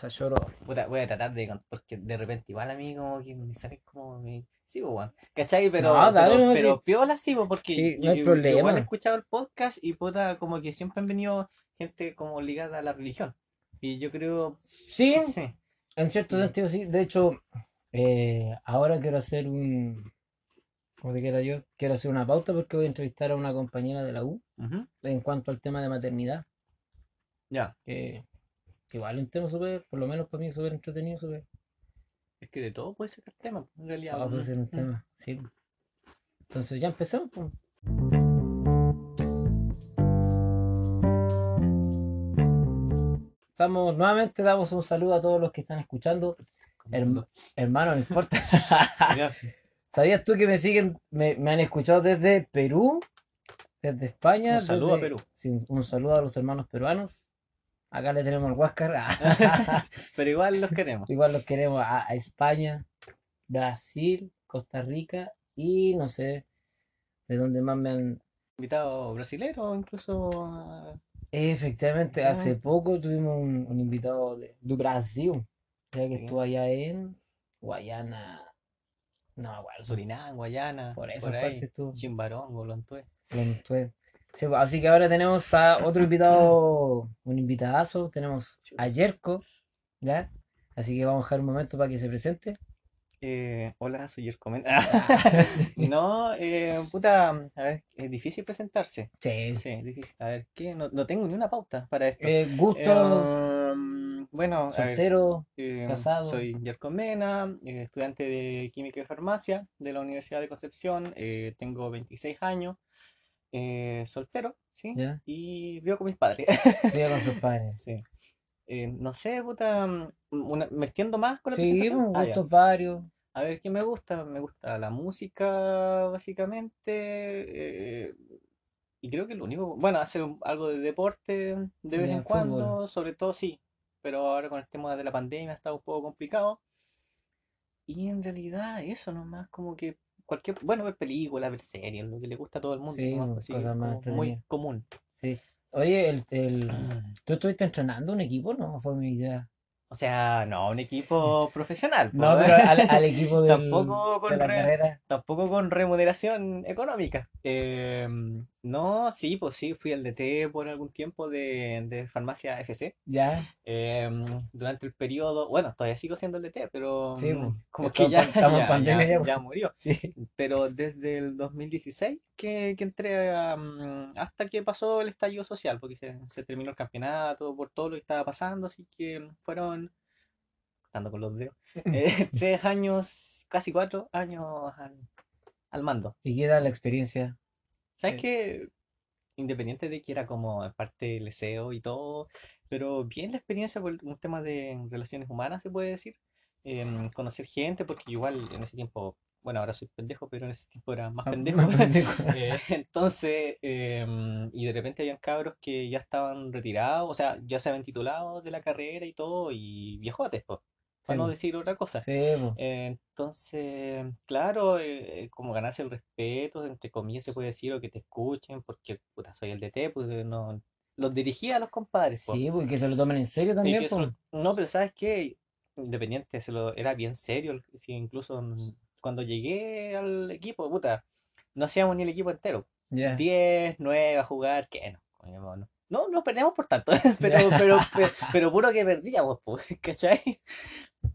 sea, lloro. Puta, voy a tratar de. Porque de repente, igual a mí, como que me sale como. Mi... Sí, pues, weón. ¿Cachai? Pero, No, dale, pero, no, pero sí. piola sí, pues, porque Sí, no hay yo- yo igual problema. he escuchado el podcast y, puta, como que siempre han venido gente como ligada a la religión. Y yo creo. Sí, Sí. en cierto sentido sí. De hecho, eh, ahora quiero hacer un. Como te quiera yo, quiero hacer una pauta porque voy a entrevistar a una compañera de la U Ujú. en cuanto al tema de maternidad. Ya. Que, que igual es un tema súper, por lo menos para mí, súper entretenido, súper. Es que de todo puede ser el tema, en realidad. Ah, puede ser un tema, sí. Entonces ya empezamos. pues. Estamos, nuevamente damos un saludo a todos los que están escuchando. Herm- hermano, no importa. ¿Sabías tú que me siguen, me, me han escuchado desde Perú, desde España? Un saludo a Perú. sí, un saludo a los hermanos peruanos. Acá le tenemos el Huáscar. Pero igual los queremos. Igual los queremos a, a España, Brasil, Costa Rica y no sé de dónde más me han... Invitado brasilero, incluso. ah, Efectivamente, Ah. hace poco tuvimos un, un invitado de, de Brasil, ya que estuvo allá en Guayana. No, Surinam, Guayana, por esa por parte ahí, estuvo. Chimbarón, Golontué. Lontué. Sí, pues, así que ahora tenemos a otro invitado, un invitadazo, tenemos a Yerko, ¿ya? Así que vamos a dejar un momento para que se presente. Eh, hola, soy Yercomen. No, eh, puta, a ver, es difícil presentarse. Sí, Sí, es difícil. A ver, ¿qué? No, no tengo ni una pauta para esto. Eh, gustos, Em, bueno, a ver, soltero, eh, casado. soy Yerko Mena, eh, estudiante de Química y Farmacia de la Universidad de Concepción. eh, tengo 26 años, eh, soltero, ¿sí? ¿ya? Y vivo con mis padres. Vive con sus padres. Sí. Eh, no sé, puta, mm, una- me extiendo más con la Sí, pues, Ah, gustos varios. A ver, ¿qué me gusta? Me gusta la música, básicamente. eh, y creo que lo único, bueno, hacer algo de deporte de vez en fútbol. cuando, sobre todo sí. Pero ahora con el tema de la pandemia está un poco complicado. Y en realidad eso nomás, como que cualquier, bueno, ver películas, ver series, lo que le gusta a todo el mundo, Sí, nomás, pues, así, cosas más como muy común. Sí. Oye, el, el... ¿tú estuviste entrenando un equipo? No, fue mi idea. O sea, no, un equipo profesional. No, pero al, al equipo del, Tampoco con de la re- carrera. Tampoco con remuneración económica. Eh, no, sí, pues sí, fui al DT por algún tiempo de, de farmacia FC. Ya, Eh, durante el periodo, bueno, todavía sigo siendo el DT, pero Sí, mm, pues, como que ya, en- estamos en ya, pandemia ya- ya, pues. murió. sí. Pero desde el 2016 que, que entré a, mm, hasta que pasó el estallido social, porque se, se terminó el campeonato, por todo lo que estaba pasando, así que fueron, contando con los dedos, eh, tres años, casi cuatro años al, al mando. ¿Y qué tal la experiencia? ¿Sabes Sí. qué? Independiente de que era como parte del liceo y todo, pero bien la experiencia por un tema de relaciones humanas, se puede decir. Em, conocer gente, porque igual en ese tiempo, bueno, ahora soy pendejo, pero en ese tiempo era más Ah, pendejo. más pendejo. Eh, entonces, em, y de repente habían cabros que ya estaban retirados, o sea, ya se habían titulado de la carrera y todo, y viejotes, pues, para Sí, no decir otra cosa. Eh, Entonces, claro, eh, como ganarse el respeto, entre comillas se puede decir, o que te escuchen, porque puta, soy el DT, pues eh, no, los dirigía a los compadres, po. Sí, porque se lo toman en serio también, eso- no, pero ¿sabes qué? Independiente, se lo, era bien serio, sí, incluso mm, cuando llegué al equipo, puta, no hacíamos ni el equipo entero. Ya. 10, 9 a jugar, que no, coño, no. No, no perdíamos por tanto, pero, pero, pero, pero puro que perdíamos, pues, ¿cachai?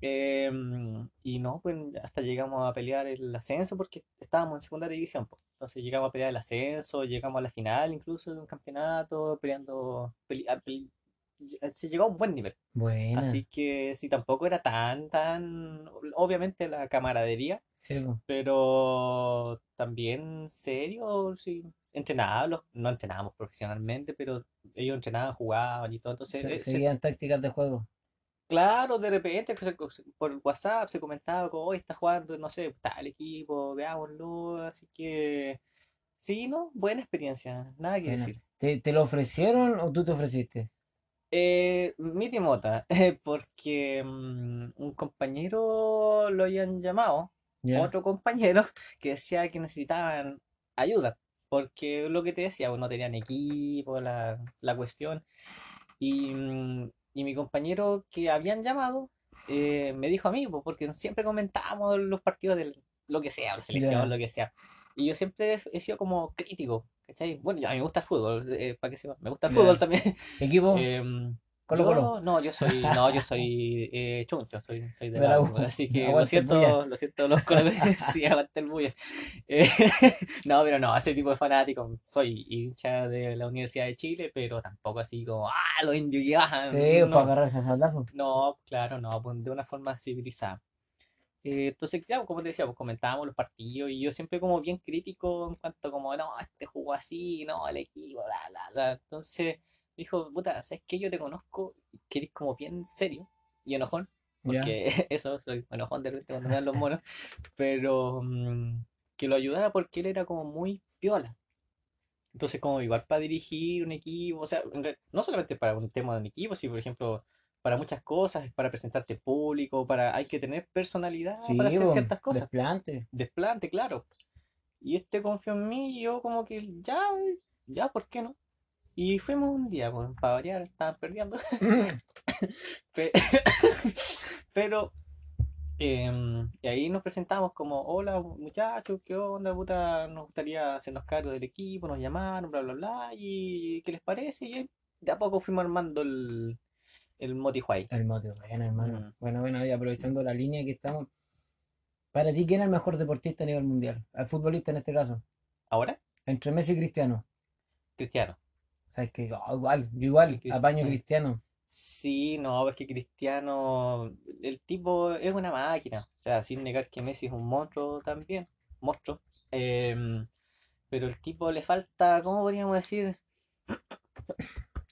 Em, y no, pues hasta llegamos a pelear el ascenso porque estábamos en segunda división, pues. Entonces llegamos a pelear el ascenso, llegamos a la final incluso de un campeonato, peleando, pele- a pele- se llegó a un buen nivel. Buena. Así que sí, tampoco era tan, tan, obviamente la camaradería, Sí, pero también serio, sí, entrenábamos, no entrenábamos profesionalmente, pero ellos entrenaban, jugaban y todo, entonces, Se- eh, se- seguían tácticas de juego. Claro, de repente por WhatsApp se comentaba como, hoy está jugando, no sé, tal equipo, veámoslo, así que, sí, ¿no? Buena experiencia, nada que decir. ¿Te, te lo ofrecieron o tú te ofreciste? Eh, mi timota, porque mm, un compañero lo habían llamado, Ya. otro compañero que decía que necesitaban ayuda, porque lo que te decía, pues, no tenían equipo, la, la cuestión, y mm, y mi compañero que habían llamado eh, me dijo a mí, porque siempre comentábamos los partidos de lo que sea, la selección, lo que sea. Y yo siempre he sido como crítico, ¿cachai? Bueno, a mí me gusta el fútbol, eh, para que sepa, me gusta el Ya. fútbol también. Equipo, Em, Colo yo- Colo. No, yo soy, no, yo soy eh, chuncho, soy, soy de De la U. U, así que lo siento, lo siento los colores, sí, aguante el bulla. Eh, no, pero no, ese tipo de fanático, soy hincha de la Universidad de Chile, pero tampoco así como, ah, los indios que bajan, Sí, no, para agarrarse a sablazos. no, claro, no, pues, de una forma civilizada. Eh, entonces, claro, como te decía, pues comentábamos los partidos y yo siempre como bien crítico en cuanto como, no, este jugó así, no, el equipo, bla, bla, bla. Entonces, dijo, puta, ¿sabes qué? Yo te conozco, que eres como bien serio y enojón, porque eso, soy enojón de repente cuando me dan los monos, pero mm, que lo ayudara porque él era como muy piola. Entonces, como igual para dirigir un equipo, o sea, no solamente para un tema de un equipo, sino por ejemplo, para muchas cosas, para presentarte en público, para hay que tener personalidad Sí, para hacer ciertas cosas. desplante. Desplante, claro. Y este confió en mí y yo como que ya, ya, ¿por qué no? Y fuimos un día, pues, para variar, estaban perdiendo. Pe- Pero em, y ahí nos presentamos como, hola muchachos, ¿qué onda, puta? Nos gustaría hacernos cargo del equipo, nos llamaron, bla, bla, bla, y ¿qué les parece? Y de a poco fuimos armando el, el Motihuay. El mote, bueno, hermano. Mm. Bueno, bueno, y aprovechando la línea que estamos. Para ti, ¿quién es el mejor deportista a nivel mundial? Al futbolista en este caso. ¿Ahora? Entre Messi y Cristiano. Cristiano. ¿Sabes qué? Oh, igual, yo igual, apaño. Cristiano. Sí, no, es que Cristiano, el tipo es una máquina, o sea, sin negar que Messi es un monstruo también, monstruo, Em, pero el tipo le falta, ¿cómo podríamos decir?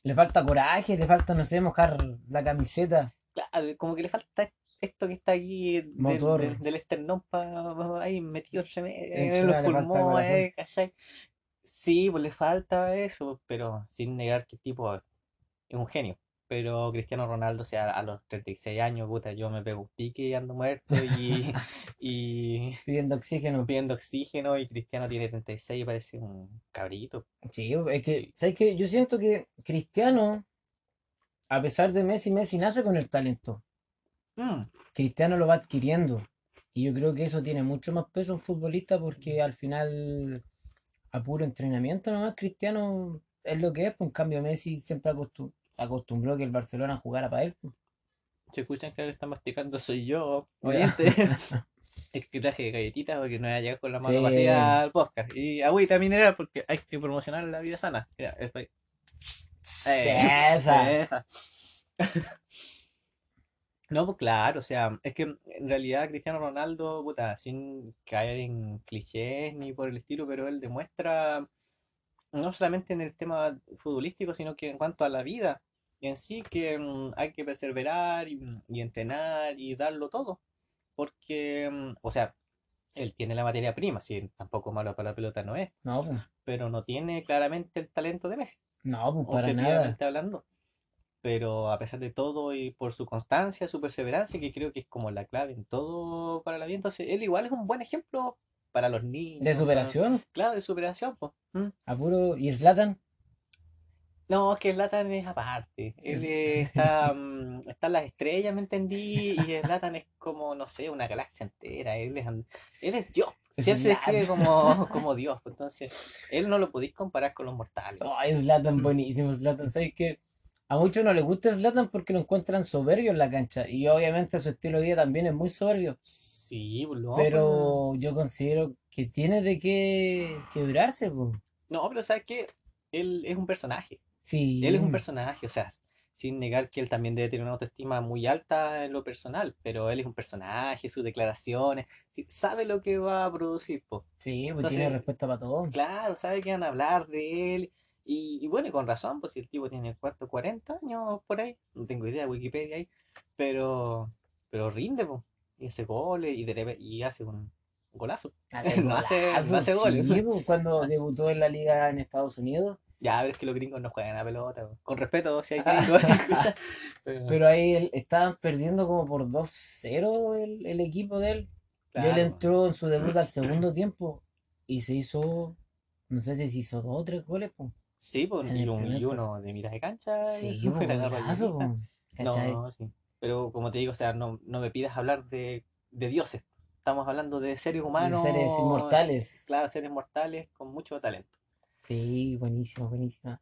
Le falta coraje, le falta, no sé, mojar la camiseta. Claro, como que le falta esto que está aquí del, Motor. del, del esternón pa- ahí metido en los pulmones, ¿cachai? Sí, pues le falta eso, pero sin negar que el tipo es un genio. Pero Cristiano Ronaldo, o sea, a los 36 años, puta, yo me pego un pique y ando muerto y, y Pidiendo oxígeno. pidiendo oxígeno y Cristiano tiene 36 y parece un cabrito. Sí, es que, ¿sabes qué? Yo siento que Cristiano, a pesar de Messi, Messi nace con el talento. Mm, Cristiano lo va adquiriendo. Y yo creo que eso tiene mucho más peso en futbolista porque al final, a puro entrenamiento nomás, Cristiano es lo que es. Pues, en cambio, Messi siempre acostum- acostumbró que el Barcelona jugara para él. pues. Si escuchan que está masticando soy yo, oyente. Es que traje galletitas porque no voy a llegar con la mano Sí. vacía al podcast. Y agüita mineral porque hay que promocionar la vida sana. Mira, es ahí. Eh, Esa. esa. No, pues claro, o sea, es que en realidad Cristiano Ronaldo, puta, sin caer en clichés ni por el estilo, pero él demuestra no solamente en el tema futbolístico, sino que en cuanto a la vida en sí, que mm, hay que perseverar y, y entrenar y darlo todo. Porque, mm, o sea, él tiene la materia prima, si tampoco malo para la pelota no es, No, pues, pero no tiene claramente el talento de Messi no, pues para nada. hablando. Pero a pesar de todo y por su constancia, su perseverancia, que creo que es como la clave en todo para la vida, entonces él igual es un buen ejemplo para los niños. De para- superación, Claro, de superación, pues. ¿Mm? a puro. ¿Y Zlatan? No, es que Zlatan es aparte. Él eh, está, mm, están las estrellas, me entendí, y Zlatan es como, no sé, una galaxia entera. Él es, él es Dios. Si él se describe como, como Dios, entonces él no lo podéis comparar con los mortales. Ay, Zlatan, buenísimo, Zlatan. ¿Sabes qué? A muchos no les gusta Zlatan porque lo encuentran soberbio en la cancha. Y obviamente su estilo de vida también es muy soberbio. Sí, pues, pues, Pero yo considero que tiene de qué quebrarse, pues. No, pero ¿sabes qué? Él es un personaje. Sí. Él es un personaje, o sea, sin negar que él también debe tener una autoestima muy alta en lo personal, pero él es un personaje, sus declaraciones, sí, sabe lo que va a producir. Sí, pues Entonces- tiene respuesta para todo. Claro, sabe que van a hablar de él. Y, y bueno, y con razón, pues si el tipo tiene cuarto 40 años por ahí, no tengo idea, Wikipedia ahí, pero, pero rinde, pues, y hace goles y, de repe- y hace un golazo. No hace- no hace goles. sí, pues, cuando Hace- debutó en la liga en Estados Unidos. Ya, pero es que los gringos no juegan a pelota, po. con respeto si hay gringos, pero- Pero ahí estaban perdiendo como por 2-0 el, el equipo de él. Y él claro. entró en su debut al segundo tiempo y se hizo, no sé si se hizo dos o tres goles, pues. Sí, pues, y, un- primer y uno de mitad de cancha. Sí, y pues, golazo, rayadita. po. ¿cachai? No, sí. Pero como te digo, o sea, no, no me pidas hablar de, de dioses. Estamos hablando de seres De humanos. seres inmortales. Claro, seres mortales con mucho talento. Sí, buenísimo, buenísimo.